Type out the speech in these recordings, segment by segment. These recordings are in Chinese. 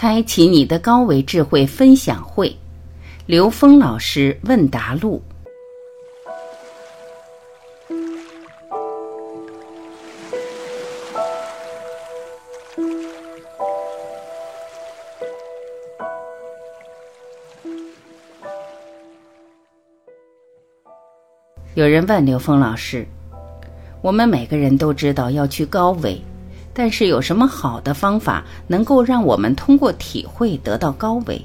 开启你的高维智慧分享会，刘峰老师问答录。有人问刘峰老师：“我们每个人都知道要去高维。”但是有什么好的方法能够让我们通过体会得到高维？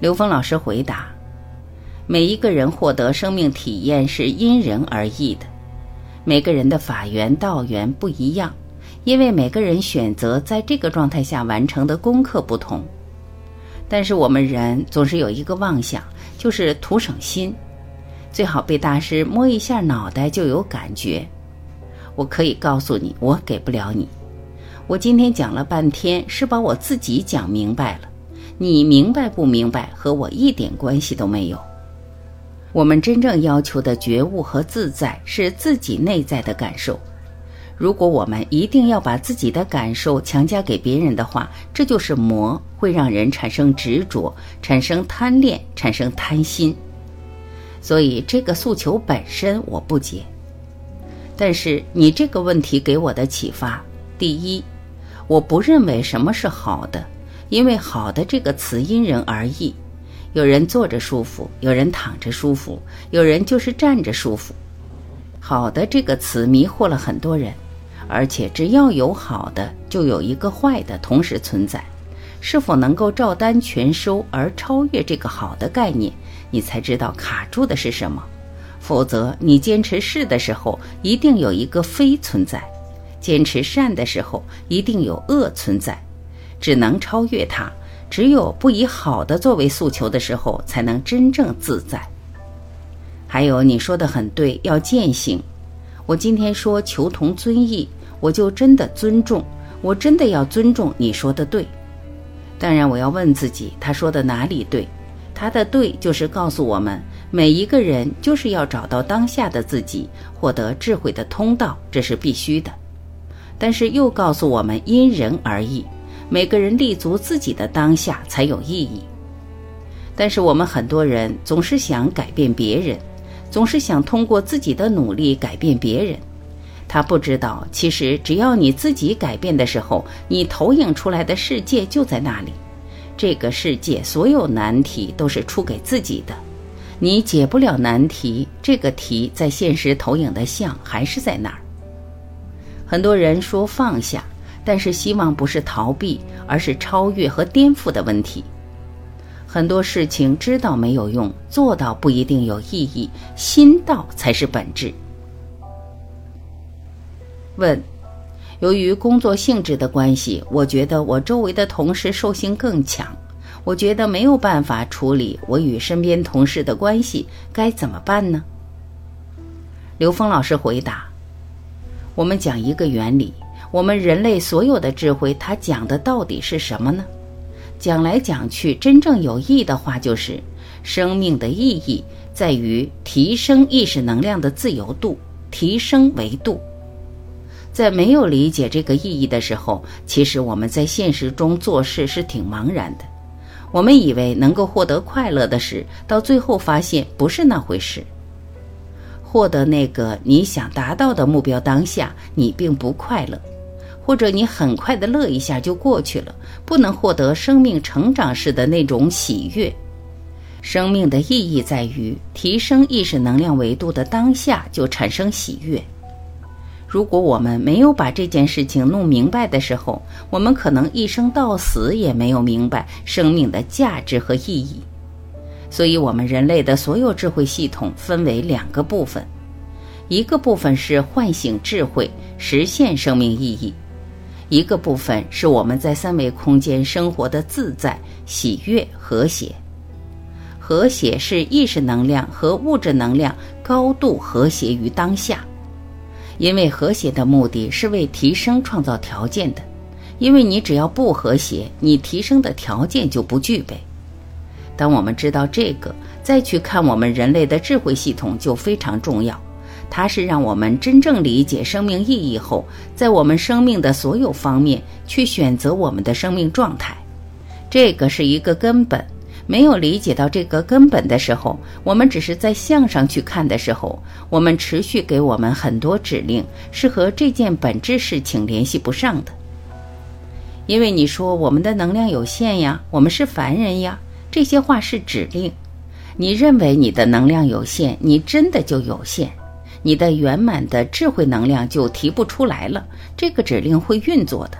刘峰老师回答：每一个人获得生命体验是因人而异的，每个人的法缘道缘不一样，因为每个人选择在这个状态下完成的功课不同。但是我们人总是有一个妄想，就是图省心，最好被大师摸一下脑袋就有感觉。我可以告诉你，我给不了你。我今天讲了半天，是把我自己讲明白了。你明白不明白，和我一点关系都没有。我们真正要求的觉悟和自在，是自己内在的感受。如果我们一定要把自己的感受强加给别人的话，这就是魔，会让人产生执着，产生贪恋，产生贪心。所以，这个诉求本身我不解。但是你这个问题给我的启发，第一，我不认为什么是好的，因为“好的”这个词因人而异，有人坐着舒服，有人躺着舒服，有人就是站着舒服。好的这个词迷惑了很多人，而且只要有好的，就有一个坏的同时存在，是否能够照单全收而超越这个好的概念，你才知道卡住的是什么。否则，你坚持是的时候，一定有一个非存在；坚持善的时候，一定有恶存在。只能超越它，只有不以好的作为诉求的时候，才能真正自在。还有，你说的很对，要践行。我今天说求同尊异，我就真的尊重，我真的要尊重你说的对。当然，我要问自己，他说的哪里对？他的对，就是告诉我们。每一个人就是要找到当下的自己，获得智慧的通道，这是必须的。但是又告诉我们因人而异，每个人立足自己的当下才有意义。但是我们很多人总是想改变别人，总是想通过自己的努力改变别人。他不知道，其实只要你自己改变的时候，你投影出来的世界就在那里。这个世界所有难题都是出给自己的。你解不了难题，这个题在现实投影的像还是在那儿。很多人说放下，但是希望不是逃避，而是超越和颠覆的问题。很多事情知道没有用，做到不一定有意义，心到才是本质。问：由于工作性质的关系，我觉得我周围的同事兽性更强。我觉得没有办法处理我与身边同事的关系，该怎么办呢？刘峰老师回答：“我们讲一个原理，我们人类所有的智慧，它讲的到底是什么呢？讲来讲去，真正有意义的话，就是生命的意义在于提升意识能量的自由度，提升维度。在没有理解这个意义的时候，其实我们在现实中做事是挺茫然的。”我们以为能够获得快乐的事，到最后发现不是那回事。获得那个你想达到的目标当下，你并不快乐，或者你很快的乐一下就过去了，不能获得生命成长时的那种喜悦。生命的意义在于提升意识能量维度的当下就产生喜悦。如果我们没有把这件事情弄明白的时候，我们可能一生到死也没有明白生命的价值和意义。所以，我们人类的所有智慧系统分为两个部分：一个部分是唤醒智慧、实现生命意义；一个部分是我们在三维空间生活的自在、喜悦、和谐。和谐是意识能量和物质能量高度和谐于当下。因为和谐的目的是为提升创造条件的，因为你只要不和谐，你提升的条件就不具备。当我们知道这个，再去看我们人类的智慧系统就非常重要。它是让我们真正理解生命意义后，在我们生命的所有方面去选择我们的生命状态。这个是一个根本。没有理解到这个根本的时候，我们只是在向上去看的时候，我们持续给我们很多指令，是和这件本质事情联系不上的。因为你说我们的能量有限呀，我们是凡人呀，这些话是指令。你认为你的能量有限，你真的就有限，你的圆满的智慧能量就提不出来了，这个指令会运作的。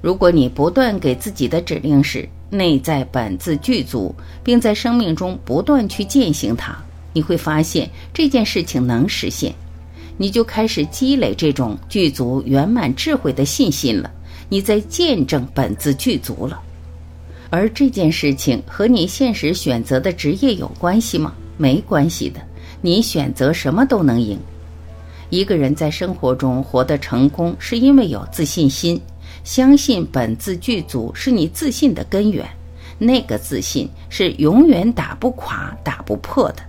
如果你不断给自己的指令是。内在本自具足，并在生命中不断去践行它，你会发现这件事情能实现，你就开始积累这种具足圆满智慧的信心了。你在见证本自具足了，而这件事情和你现实选择的职业有关系吗？没关系的，你选择什么都能赢。一个人在生活中活得成功，是因为有自信心。相信本自具足是你自信的根源，那个自信是永远打不垮、打不破的。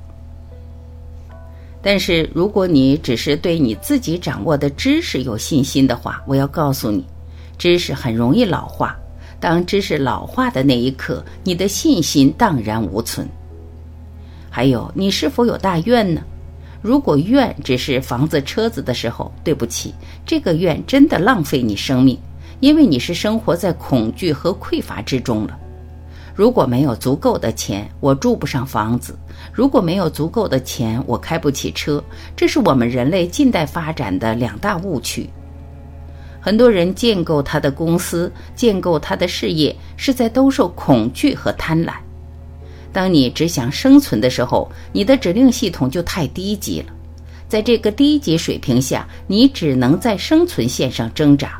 但是，如果你只是对你自己掌握的知识有信心的话，我要告诉你，知识很容易老化。当知识老化的那一刻，你的信心荡然无存。还有，你是否有大愿呢？如果愿只是房子、车子的时候，对不起，这个愿真的浪费你生命。因为你是生活在恐惧和匮乏之中了。如果没有足够的钱，我住不上房子；如果没有足够的钱，我开不起车。这是我们人类近代发展的两大误区。很多人建构他的公司、建构他的事业，是在兜售恐惧和贪婪。当你只想生存的时候，你的指令系统就太低级了。在这个低级水平下，你只能在生存线上挣扎。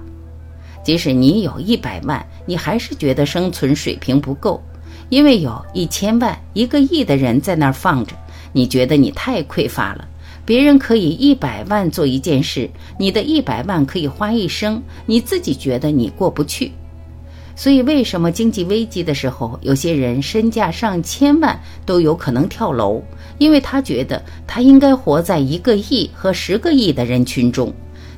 即使你有一百万，你还是觉得生存水平不够，因为有一千万、一个亿的人在那儿放着，你觉得你太匮乏了。别人可以一百万做一件事，你的一百万可以花一生，你自己觉得你过不去。所以，为什么经济危机的时候，有些人身价上千万都有可能跳楼？因为他觉得他应该活在一个亿和十个亿的人群中。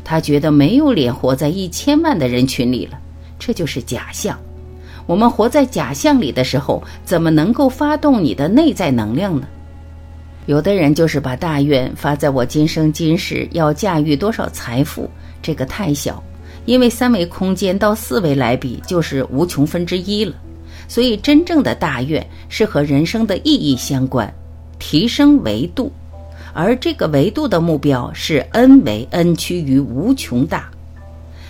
他觉得没有脸活在一千万的人群里了，这就是假象。我们活在假象里的时候，怎么能够发动你的内在能量呢？有的人就是把大愿发在我今生今世要驾驭多少财富，这个太小，因为三维空间到四维来比就是无穷分之一了。所以真正的大愿是和人生的意义相关，提升维度。而这个维度的目标是 n 为 n 趋于无穷大。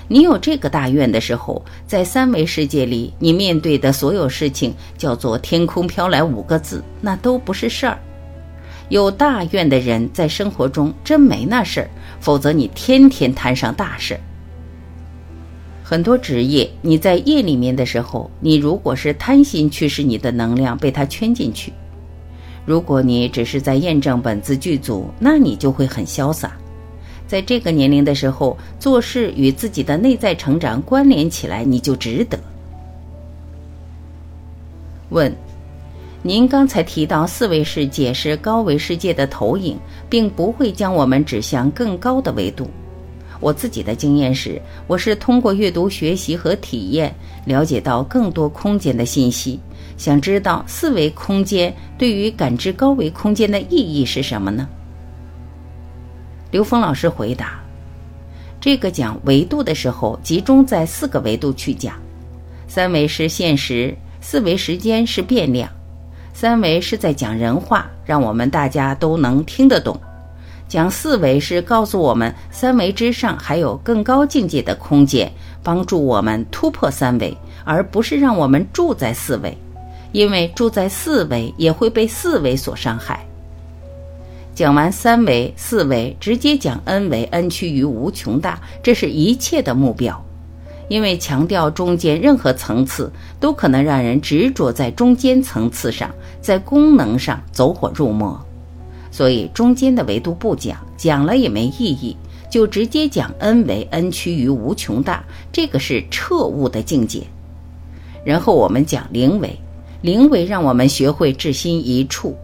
你有这个大愿的时候，在三维世界里，你面对的所有事情叫做“天空飘来五个字”，那都不是事儿。有大愿的人在生活中真没那事儿，否则你天天摊上大事。很多职业，你在业里面的时候，你如果是贪心驱使你的能量被它圈进去。如果你只是在验证本自具足，那你就会很潇洒。在这个年龄的时候，做事与自己的内在成长关联起来，你就值得。问：您刚才提到四维世界是高维世界的投影，并不会将我们指向更高的维度。我自己的经验是，我是通过阅读、学习和体验，了解到更多空间的信息。想知道四维空间对于感知高维空间的意义是什么呢？刘峰老师回答：这个讲维度的时候，集中在四个维度去讲。三维是现实，四维时间是变量。三维是在讲人话，让我们大家都能听得懂。讲四维是告诉我们，三维之上还有更高境界的空间，帮助我们突破三维，而不是让我们住在四维。因为住在四维也会被四维所伤害。讲完三维、四维，直接讲 n 维，n 趋于无穷大，这是一切的目标。因为强调中间任何层次都可能让人执着在中间层次上，在功能上走火入魔，所以中间的维度不讲，讲了也没意义，就直接讲 n 维，n 趋于无穷大，这个是彻悟的境界。然后我们讲零维。灵为让我们学会至心一处，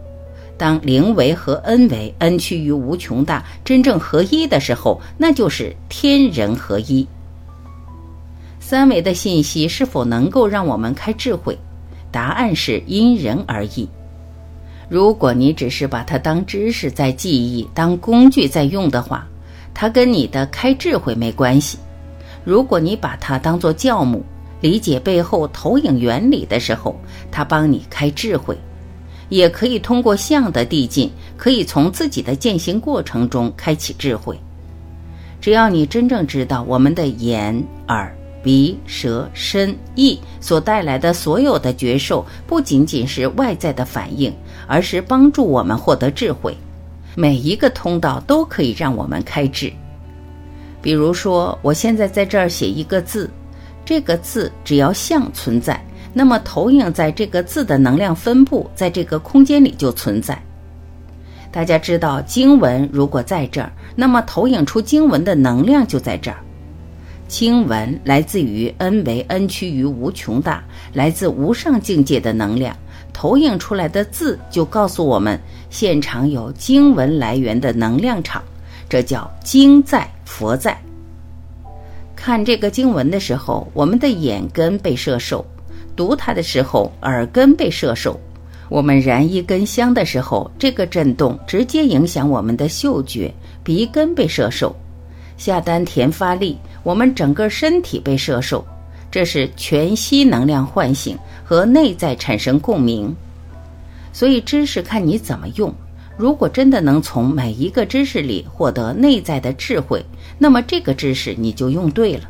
当零为和 n 为 n 趋于无穷大真正合一的时候，那就是天人合一。三维的信息是否能够让我们开智慧？答案是因人而异。如果你只是把它当知识在记忆、当工具在用的话，它跟你的开智慧没关系。如果你把它当做教母，理解背后投影原理的时候，它帮你开智慧。也可以通过相的递进，可以从自己的践行过程中开启智慧。只要你真正知道我们的眼、耳。鼻、舌、身、意所带来的所有的觉受，不仅仅是外在的反应，而是帮助我们获得智慧。每一个通道都可以让我们开智。比如说，我现在在这儿写一个字，这个字只要像存在，那么投影在这个字的能量分布，在这个空间里就存在。大家知道，经文如果在这儿，那么投影出经文的能量就在这儿。经文来自于 n 为 n 趋于无穷大，来自无上境界的能量，投影出来的字就告诉我们，现场有经文来源的能量场，这叫经在佛在。看这个经文的时候，我们的眼根被摄受；读它的时候，耳根被摄受；我们燃一根香的时候，这个震动直接影响我们的嗅觉，鼻根被摄受。下丹田发力，我们整个身体被摄受，这是全息能量唤醒和内在产生共鸣。所以知识看你怎么用。如果真的能从每一个知识里获得内在的智慧，那么这个知识你就用对了。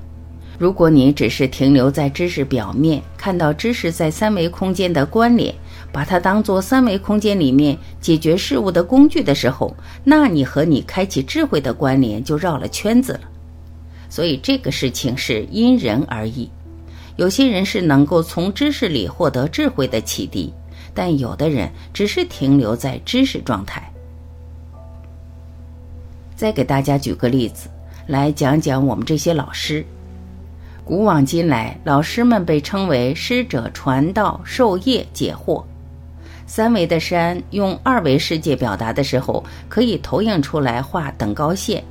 如果你只是停留在知识表面，看到知识在三维空间的关联。把它当做三维空间里面解决事物的工具的时候，那你和你开启智慧的关联就绕了圈子了。所以这个事情是因人而异。有些人是能够从知识里获得智慧的启迪，但有的人只是停留在知识状态。再给大家举个例子，来讲讲我们这些老师。古往今来，老师们被称为师者，传道授业解惑。三维的山用二维世界表达的时候，可以投影出来画等高线。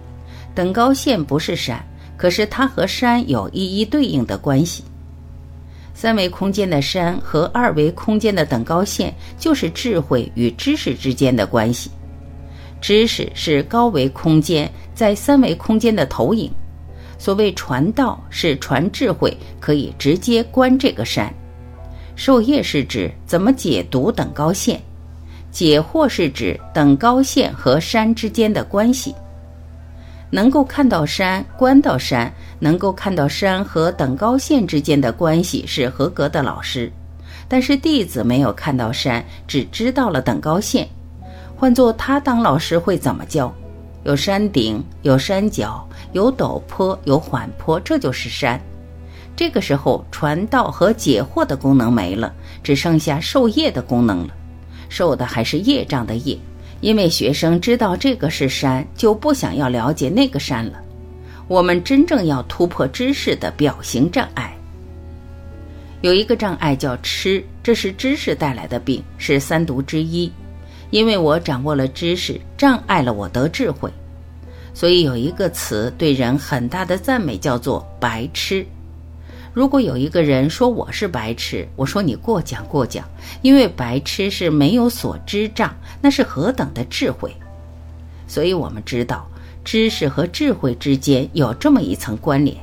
等高线不是山，可是它和山有一一对应的关系。三维空间的山和二维空间的等高线，就是智慧与知识之间的关系。知识是高维空间在三维空间的投影。所谓传道是传智慧，可以直接观这个山。授业是指怎么解读等高线，解惑是指等高线和山之间的关系。能够看到山，观到山，能够看到山和等高线之间的关系是合格的老师。但是弟子没有看到山，只知道了等高线。换做他当老师会怎么教？有山顶，有山脚，有陡坡，有缓坡，这就是山。这个时候，传道和解惑的功能没了，只剩下授业的功能了。受的还是业障的业，因为学生知道这个是山，就不想要了解那个山了。我们真正要突破知识的表型障碍。有一个障碍叫痴，这是知识带来的病，是三毒之一。因为我掌握了知识，障碍了我得智慧，所以有一个词对人很大的赞美，叫做白痴。如果有一个人说我是白痴，我说你过奖过奖，因为白痴是没有所知障，那是何等的智慧。所以我们知道，知识和智慧之间有这么一层关联。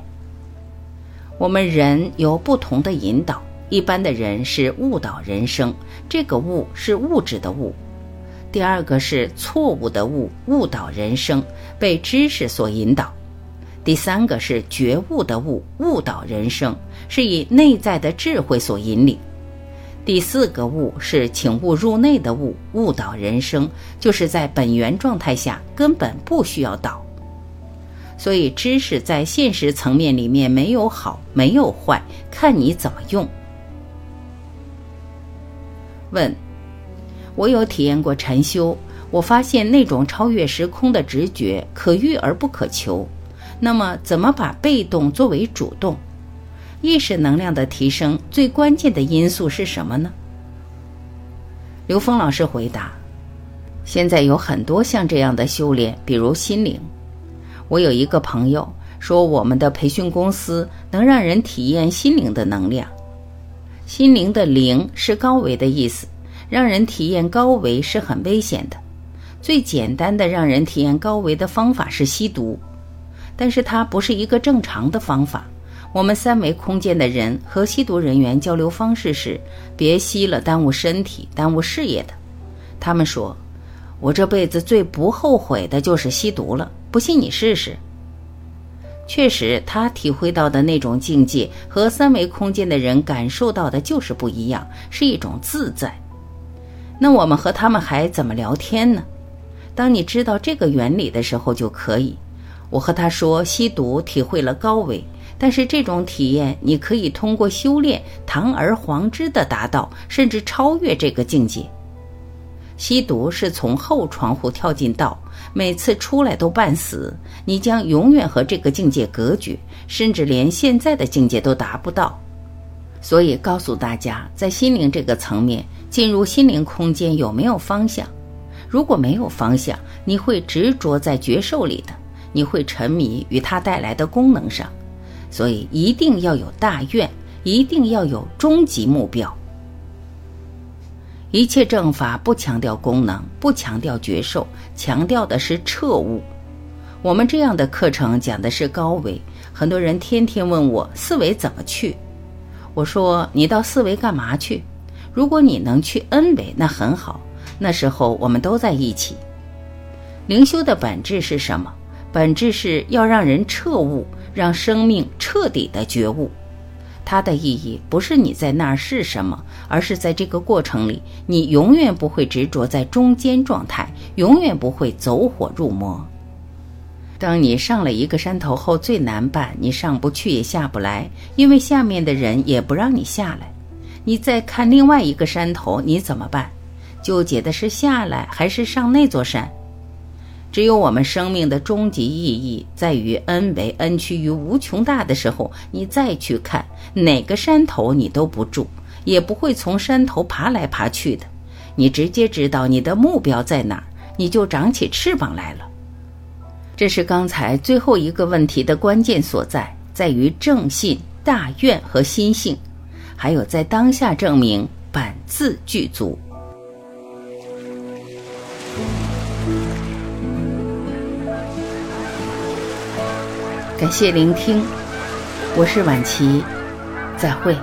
我们人有不同的引导，一般的人是误导人生，这个误是物质的误；第二个是错误的误，误导人生，被知识所引导。第三个是觉悟的悟，悟导人生，是以内在的智慧所引领；第四个悟是请悟入内的悟，悟导人生，就是在本源状态下根本不需要导。所以知识在现实层面里面没有好，没有坏，看你怎么用。问：我有体验过禅修，我发现那种超越时空的直觉可遇而不可求。那么，怎么把被动作为主动？意识能量的提升最关键的因素是什么呢？刘峰老师回答：现在有很多像这样的修炼，比如心灵。我有一个朋友说，我们的培训公司能让人体验心灵的能量。心灵的灵是高维的意思，让人体验高维是很危险的。最简单的让人体验高维的方法是吸毒，但是它不是一个正常的方法。我们三维空间的人和吸毒人员交流方式是：别吸了，耽误身体，耽误事业的。他们说。我这辈子最不后悔的就是吸毒了，不信你试试。确实，他体会到的那种境界和三维空间的人感受到的就是不一样，是一种自在。那我们和他们还怎么聊天呢？当你知道这个原理的时候就可以。我和他说，吸毒体会了高维，但是这种体验你可以通过修炼堂而皇之的达到，甚至超越这个境界。吸毒是从后窗户跳进道，每次出来都半死，你将永远和这个境界隔绝，甚至连现在的境界都达不到。所以告诉大家，在心灵这个层面，进入心灵空间有没有方向？如果没有方向，你会执着在觉受里的，你会沉迷于它带来的功能上。所以一定要有大愿，一定要有终极目标。一切正法不强调功能，不强调觉受，强调的是彻悟。我们这样的课程讲的是高维，很多人天天问我四维怎么去。我说你到四维干嘛去？如果你能去 N 维，那很好。那时候我们都在一起。灵修的本质是什么？本质是要让人彻悟，让生命彻底的觉悟。它的意义不是你在那儿是什么，而是在这个过程里，你永远不会执着在中间状态，永远不会走火入魔。当你上了一个山头后，最难办，你上不去也下不来，因为下面的人也不让你下来。你再看另外一个山头，你怎么办？纠结的是下来还是上那座山？只有我们生命的终极意义在于 n 为 n 趋于无穷大的时候，你再去看哪个山头，你都不住，也不会从山头爬来爬去的。你直接知道你的目标在哪儿，你就长起翅膀来了。这是刚才最后一个问题的关键所在，在于正信、大愿和心性，还有在当下证明本自具足。感谢聆听，我是晚琪，再会。